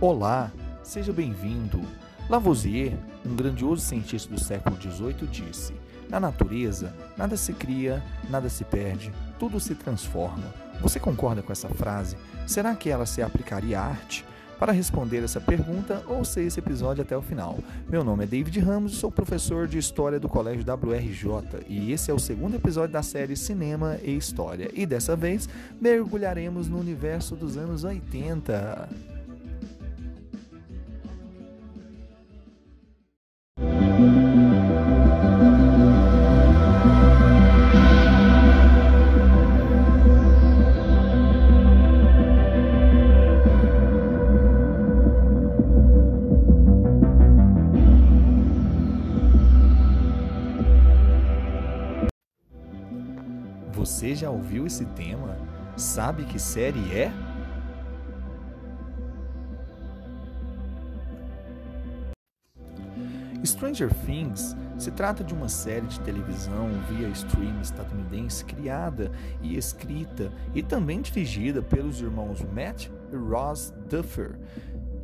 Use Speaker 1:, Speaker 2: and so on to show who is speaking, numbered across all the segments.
Speaker 1: Olá, seja bem-vindo. Lavoisier, um grandioso cientista do século XVIII, disse: Na natureza, nada se cria, nada se perde, tudo se transforma. Você concorda com essa frase? Será que ela se aplicaria à arte? Para responder essa pergunta, ouça esse episódio até o final. Meu nome é David Ramos e sou professor de História do Colégio WRJ e esse é o segundo episódio da série Cinema e História. E dessa vez mergulharemos no universo dos anos 80. Esse tema? Sabe que série é? Stranger Things se trata de uma série de televisão via stream estadunidense criada e escrita e também dirigida pelos irmãos Matt e Ross Duffer,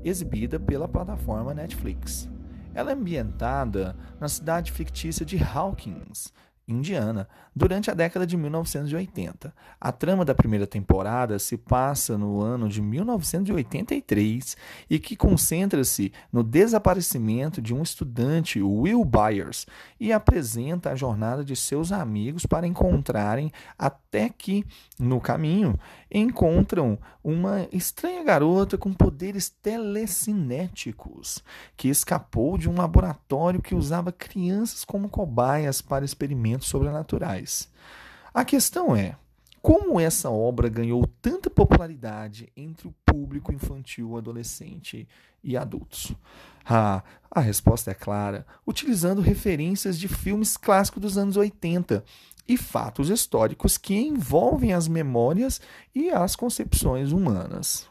Speaker 1: exibida pela plataforma Netflix. Ela é ambientada na cidade fictícia de Hawkins, Indiana, durante a década de 1980. A trama da primeira temporada se passa no ano de 1983 e que concentra-se no desaparecimento de um estudante, Will Byers, e apresenta a jornada de seus amigos para encontrarem até que, no caminho, encontram uma estranha garota com poderes telecinéticos que escapou de um laboratório que usava crianças como cobaias para experimentos sobrenaturais. A questão é: como essa obra ganhou tanta popularidade entre o público infantil, adolescente e adultos? Ah, a resposta é clara, utilizando referências de filmes clássicos dos anos 80 e fatos históricos que envolvem as memórias e as concepções humanas.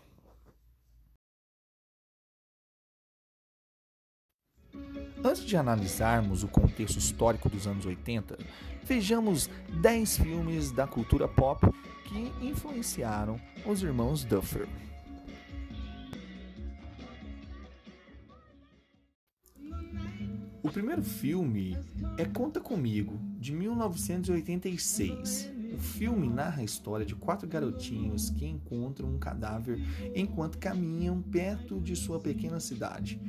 Speaker 1: Antes de analisarmos o contexto histórico dos anos 80, vejamos 10 filmes da cultura pop que influenciaram os irmãos Duffer. O primeiro filme é Conta Comigo, de 1986. O filme narra a história de quatro garotinhos que encontram um cadáver enquanto caminham perto de sua pequena cidade.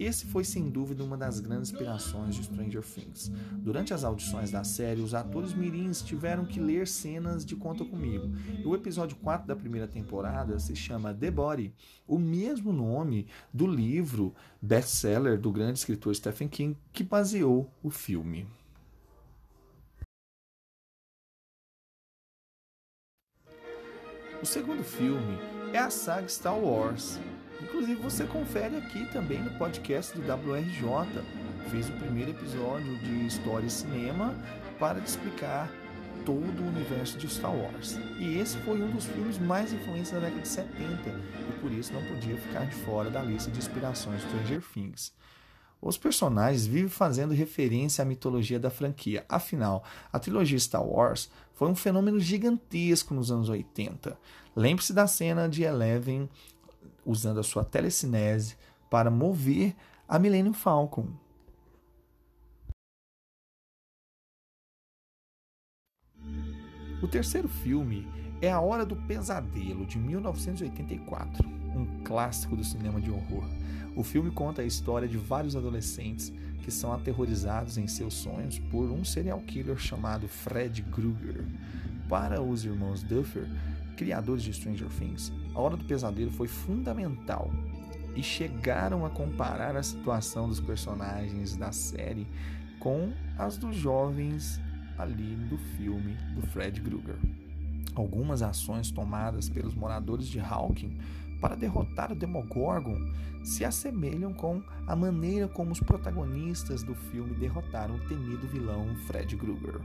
Speaker 1: Esse foi sem dúvida uma das grandes inspirações de Stranger Things. Durante as audições da série, os atores mirins tiveram que ler cenas de Conta Comigo. E o episódio 4 da primeira temporada se chama The Body, o mesmo nome do livro best-seller do grande escritor Stephen King que baseou o filme. O segundo filme é a saga Star Wars, Inclusive você confere aqui também no podcast do WRJ. Fiz o primeiro episódio de História e Cinema para te explicar todo o universo de Star Wars. E esse foi um dos filmes mais influentes da década de 70 e por isso não podia ficar de fora da lista de inspirações Stranger Things. Os personagens vivem fazendo referência à mitologia da franquia. Afinal, a trilogia Star Wars foi um fenômeno gigantesco nos anos 80. Lembre-se da cena de Eleven usando a sua telecinese para mover a Millennium Falcon. O terceiro filme é A Hora do Pesadelo, de 1984, um clássico do cinema de horror. O filme conta a história de vários adolescentes que são aterrorizados em seus sonhos por um serial killer chamado Fred Krueger. Para os irmãos Duffer, criadores de Stranger Things, a Hora do Pesadelo foi fundamental e chegaram a comparar a situação dos personagens da série com as dos jovens ali do filme do Fred Krueger. Algumas ações tomadas pelos moradores de Hawking para derrotar o Demogorgon se assemelham com a maneira como os protagonistas do filme derrotaram o temido vilão Fred Krueger.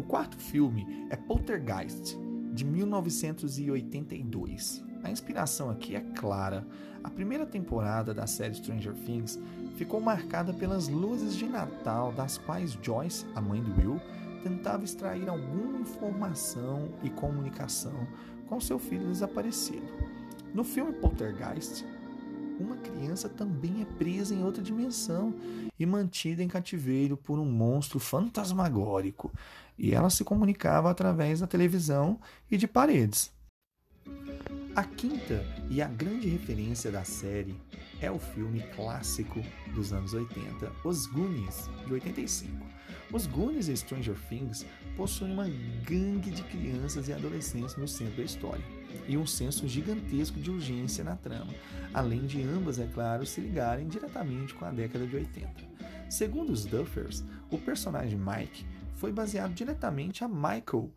Speaker 1: O quarto filme é Poltergeist, de 1982. A inspiração aqui é clara. A primeira temporada da série Stranger Things ficou marcada pelas luzes de Natal, das quais Joyce, a mãe do Will, tentava extrair alguma informação e comunicação com seu filho desaparecido. No filme Poltergeist, uma criança também é presa em outra dimensão e mantida em cativeiro por um monstro fantasmagórico, e ela se comunicava através da televisão e de paredes. A quinta e a grande referência da série é o filme clássico dos anos 80, Os Goonies, de 85. Os Goonies e Stranger Things possuem uma gangue de crianças e adolescentes no centro da história e um senso gigantesco de urgência na trama, além de ambas, é claro, se ligarem diretamente com a década de 80. Segundo os Duffers, o personagem Mike foi baseado diretamente a Michael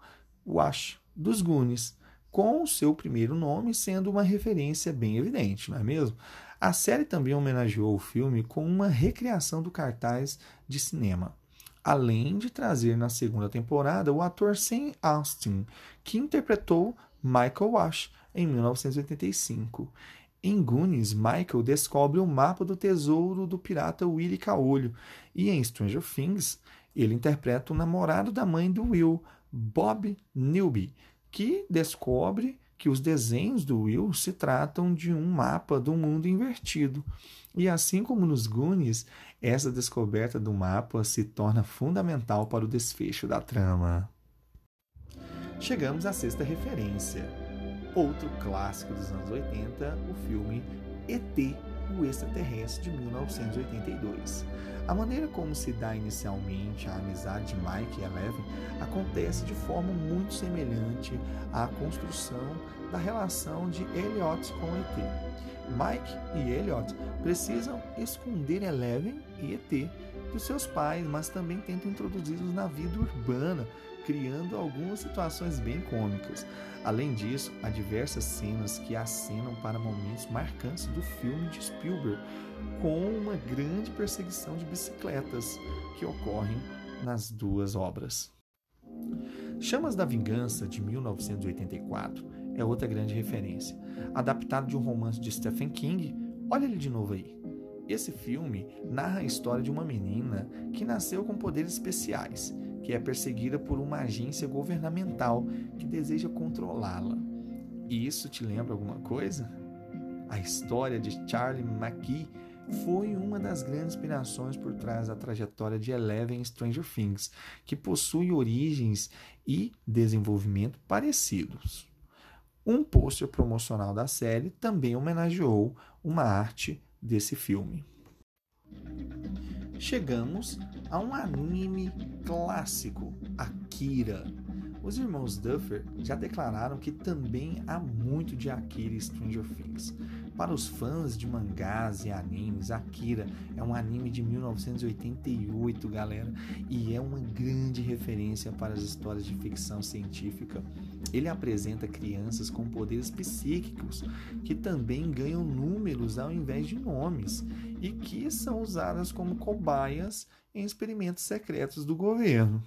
Speaker 1: Wash dos Goonies, com o seu primeiro nome sendo uma referência bem evidente, não é mesmo? A série também homenageou o filme com uma recriação do cartaz de cinema, além de trazer na segunda temporada o ator Sam Austin, que interpretou Michael Wash em 1985. Em Goonies, Michael descobre o mapa do tesouro do pirata Willy Caolho, e em Stranger Things, ele interpreta o namorado da mãe do Will, Bob Newby, que descobre que os desenhos do Will se tratam de um mapa do mundo invertido. E assim como nos Goonies, essa descoberta do mapa se torna fundamental para o desfecho da trama. Chegamos à sexta referência. Outro clássico dos anos 80, o filme ET, o extraterrestre de 1982. A maneira como se dá inicialmente a amizade de Mike e Eleven acontece de forma muito semelhante à construção da relação de Elliot com ET. Mike e Elliot precisam esconder Eleven e ET dos seus pais, mas também tentam introduzi-los na vida urbana, criando algumas situações bem cômicas. Além disso, há diversas cenas que acenam para momentos marcantes do filme de Spielberg, com uma grande perseguição de bicicletas que ocorrem nas duas obras. Chamas da Vingança, de 1984, é outra grande referência. Adaptado de um romance de Stephen King, olha ele de novo aí. Esse filme narra a história de uma menina que nasceu com poderes especiais, que é perseguida por uma agência governamental que deseja controlá-la. E isso te lembra alguma coisa? A história de Charlie McKee foi uma das grandes inspirações por trás da trajetória de Eleven Stranger Things, que possui origens e desenvolvimento parecidos. Um pôster promocional da série também homenageou uma arte desse filme. Chegamos a um anime clássico, Akira. Os irmãos Duffer já declararam que também há muito de Akira e Stranger Things. Para os fãs de mangás e animes, Akira é um anime de 1988, galera, e é uma grande referência para as histórias de ficção científica. Ele apresenta crianças com poderes psíquicos que também ganham números ao invés de nomes e que são usadas como cobaias em experimentos secretos do governo.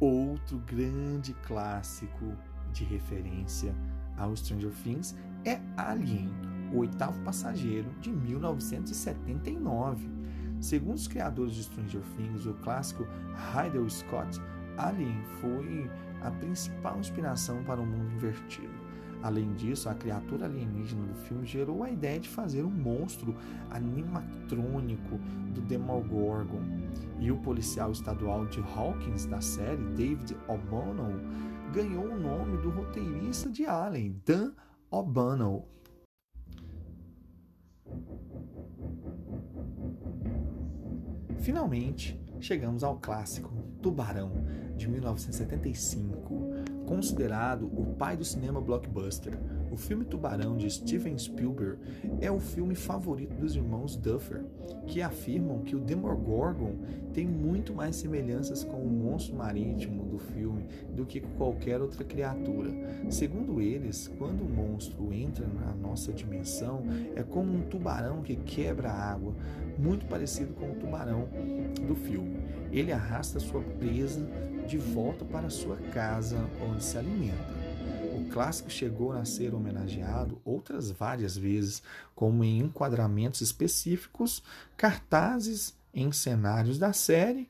Speaker 1: Outro grande clássico de referência ao Stranger Things é Alien, o oitavo passageiro, de 1979. Segundo os criadores de Stranger Things, o clássico Ridley Scott, Alien foi a principal inspiração para o mundo invertido. Além disso, a criatura alienígena do filme gerou a ideia de fazer um monstro animatrônico do Demogorgon. E o policial estadual de Hawkins da série, David O'Bonnell, ganhou o nome do roteirista de Alien, Dan O'Bonnell. Finalmente, chegamos ao clássico Tubarão, de 1975, considerado o pai do cinema blockbuster. O filme Tubarão de Steven Spielberg é o filme favorito dos irmãos Duffer, que afirmam que o Demogorgon tem muito mais semelhanças com o monstro marítimo do filme do que com qualquer outra criatura. Segundo eles, quando o monstro entra na nossa dimensão, é como um tubarão que quebra a água, muito parecido com o tubarão do filme. Ele arrasta sua presa de volta para sua casa onde se alimenta clássico chegou a ser homenageado outras várias vezes, como em enquadramentos específicos, cartazes em cenários da série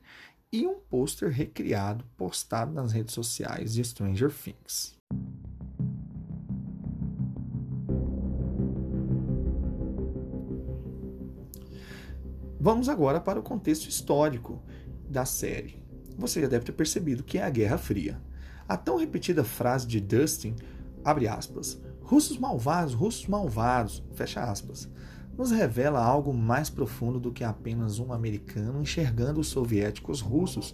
Speaker 1: e um pôster recriado postado nas redes sociais de Stranger Things. Vamos agora para o contexto histórico da série. Você já deve ter percebido que é a Guerra Fria. A tão repetida frase de Dustin, abre aspas, russos malvados, russos malvados, fecha aspas, nos revela algo mais profundo do que apenas um americano enxergando os soviéticos russos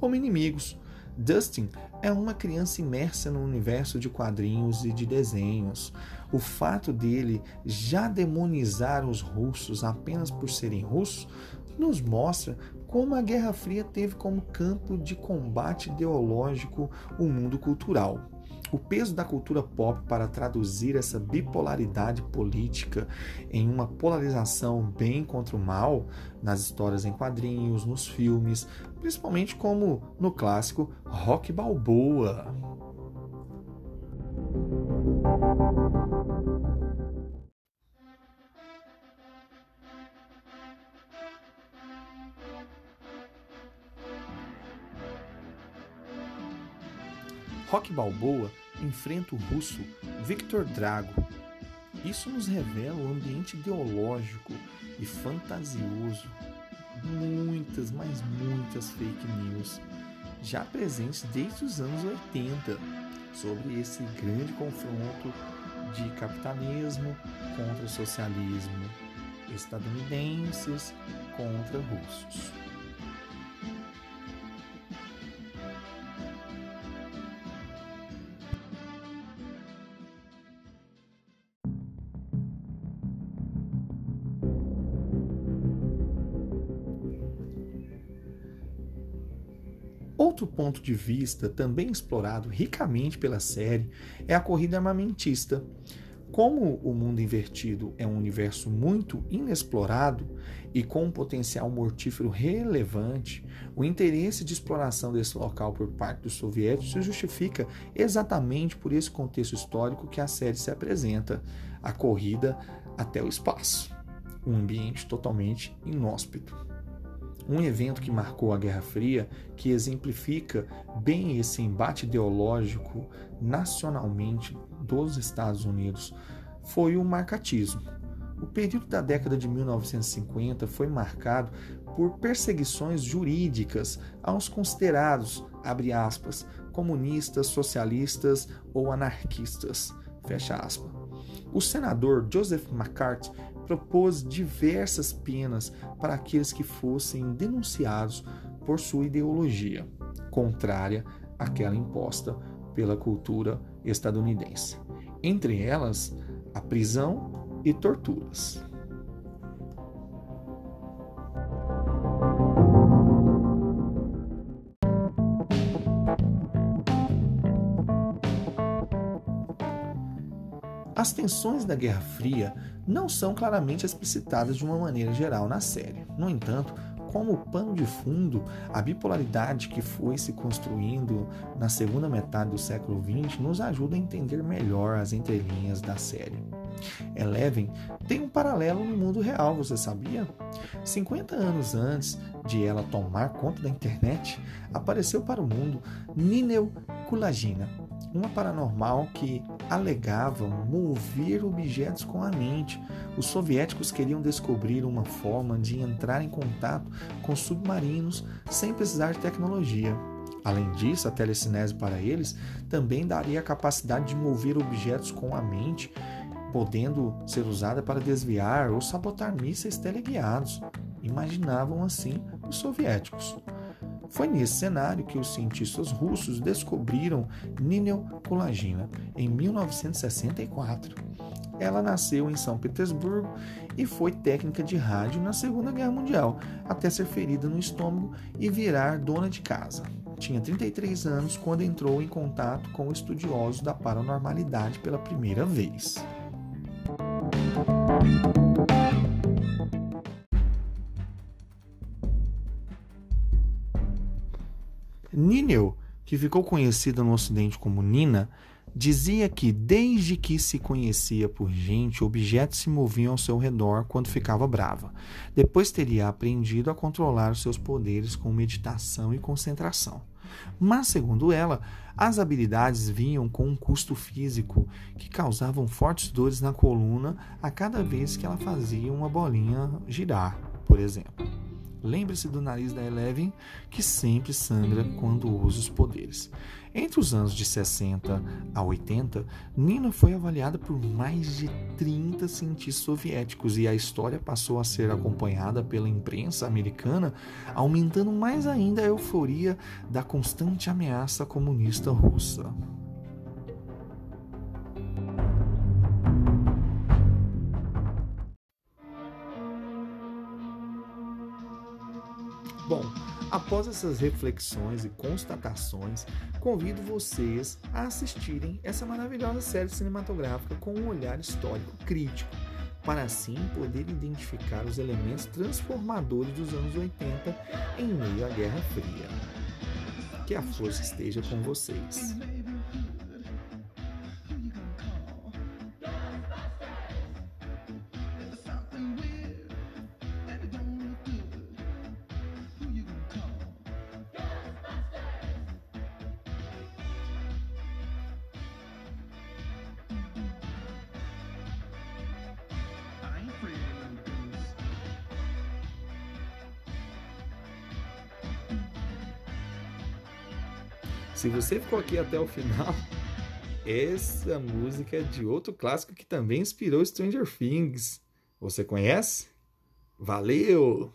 Speaker 1: como inimigos. Dustin é uma criança imersa no universo de quadrinhos e de desenhos. O fato dele já demonizar os russos apenas por serem russos nos mostra como a Guerra Fria teve como campo de combate ideológico o mundo cultural. O peso da cultura pop para traduzir essa bipolaridade política em uma polarização bem contra o mal nas histórias em quadrinhos, nos filmes, principalmente como no clássico Rock Balboa. Rock Balboa enfrenta o russo Victor Drago. Isso nos revela o ambiente ideológico e fantasioso, muitas, mas muitas fake news, já presentes desde os anos 80, sobre esse grande confronto de capitalismo contra o socialismo, estadunidenses contra russos. Ponto de vista, também explorado ricamente pela série, é a corrida armamentista. Como o mundo invertido é um universo muito inexplorado e com um potencial mortífero relevante, o interesse de exploração desse local por parte dos soviéticos se justifica exatamente por esse contexto histórico que a série se apresenta a corrida até o espaço um ambiente totalmente inóspito um evento que marcou a Guerra Fria, que exemplifica bem esse embate ideológico nacionalmente dos Estados Unidos, foi o marcatismo. O período da década de 1950 foi marcado por perseguições jurídicas aos considerados, abre aspas, comunistas, socialistas ou anarquistas, fecha aspas. O senador Joseph McCarthy propôs diversas penas para aqueles que fossem denunciados por sua ideologia, contrária àquela imposta pela cultura estadunidense. Entre elas, a prisão e torturas. As tensões da Guerra Fria não são claramente explicitadas de uma maneira geral na série. No entanto, como pano de fundo, a bipolaridade que foi se construindo na segunda metade do século XX nos ajuda a entender melhor as entrelinhas da série. Eleven tem um paralelo no mundo real, você sabia? 50 anos antes de ela tomar conta da internet, apareceu para o mundo Ninel Kulagina, uma paranormal que alegava mover objetos com a mente. Os soviéticos queriam descobrir uma forma de entrar em contato com submarinos sem precisar de tecnologia. Além disso, a telecinese para eles também daria a capacidade de mover objetos com a mente, podendo ser usada para desviar ou sabotar mísseis teleguiados. Imaginavam assim os soviéticos. Foi nesse cenário que os cientistas russos descobriram Ninel Kulagina em 1964. Ela nasceu em São Petersburgo e foi técnica de rádio na Segunda Guerra Mundial, até ser ferida no estômago e virar dona de casa. Tinha 33 anos quando entrou em contato com estudiosos da paranormalidade pela primeira vez. Ninel, que ficou conhecida no Ocidente como Nina, dizia que desde que se conhecia por gente, objetos se moviam ao seu redor quando ficava brava. Depois teria aprendido a controlar os seus poderes com meditação e concentração. Mas, segundo ela, as habilidades vinham com um custo físico que causavam fortes dores na coluna a cada vez que ela fazia uma bolinha girar, por exemplo. Lembre-se do nariz da Eleven, que sempre sangra quando usa os poderes. Entre os anos de 60 a 80, Nina foi avaliada por mais de 30 cientistas soviéticos e a história passou a ser acompanhada pela imprensa americana, aumentando mais ainda a euforia da constante ameaça comunista russa. Após essas reflexões e constatações, convido vocês a assistirem essa maravilhosa série cinematográfica com um olhar histórico crítico, para assim poder identificar os elementos transformadores dos anos 80 em meio à Guerra Fria. Que a força esteja com vocês. Se você ficou aqui até o final, essa música é de outro clássico que também inspirou Stranger Things. Você conhece? Valeu!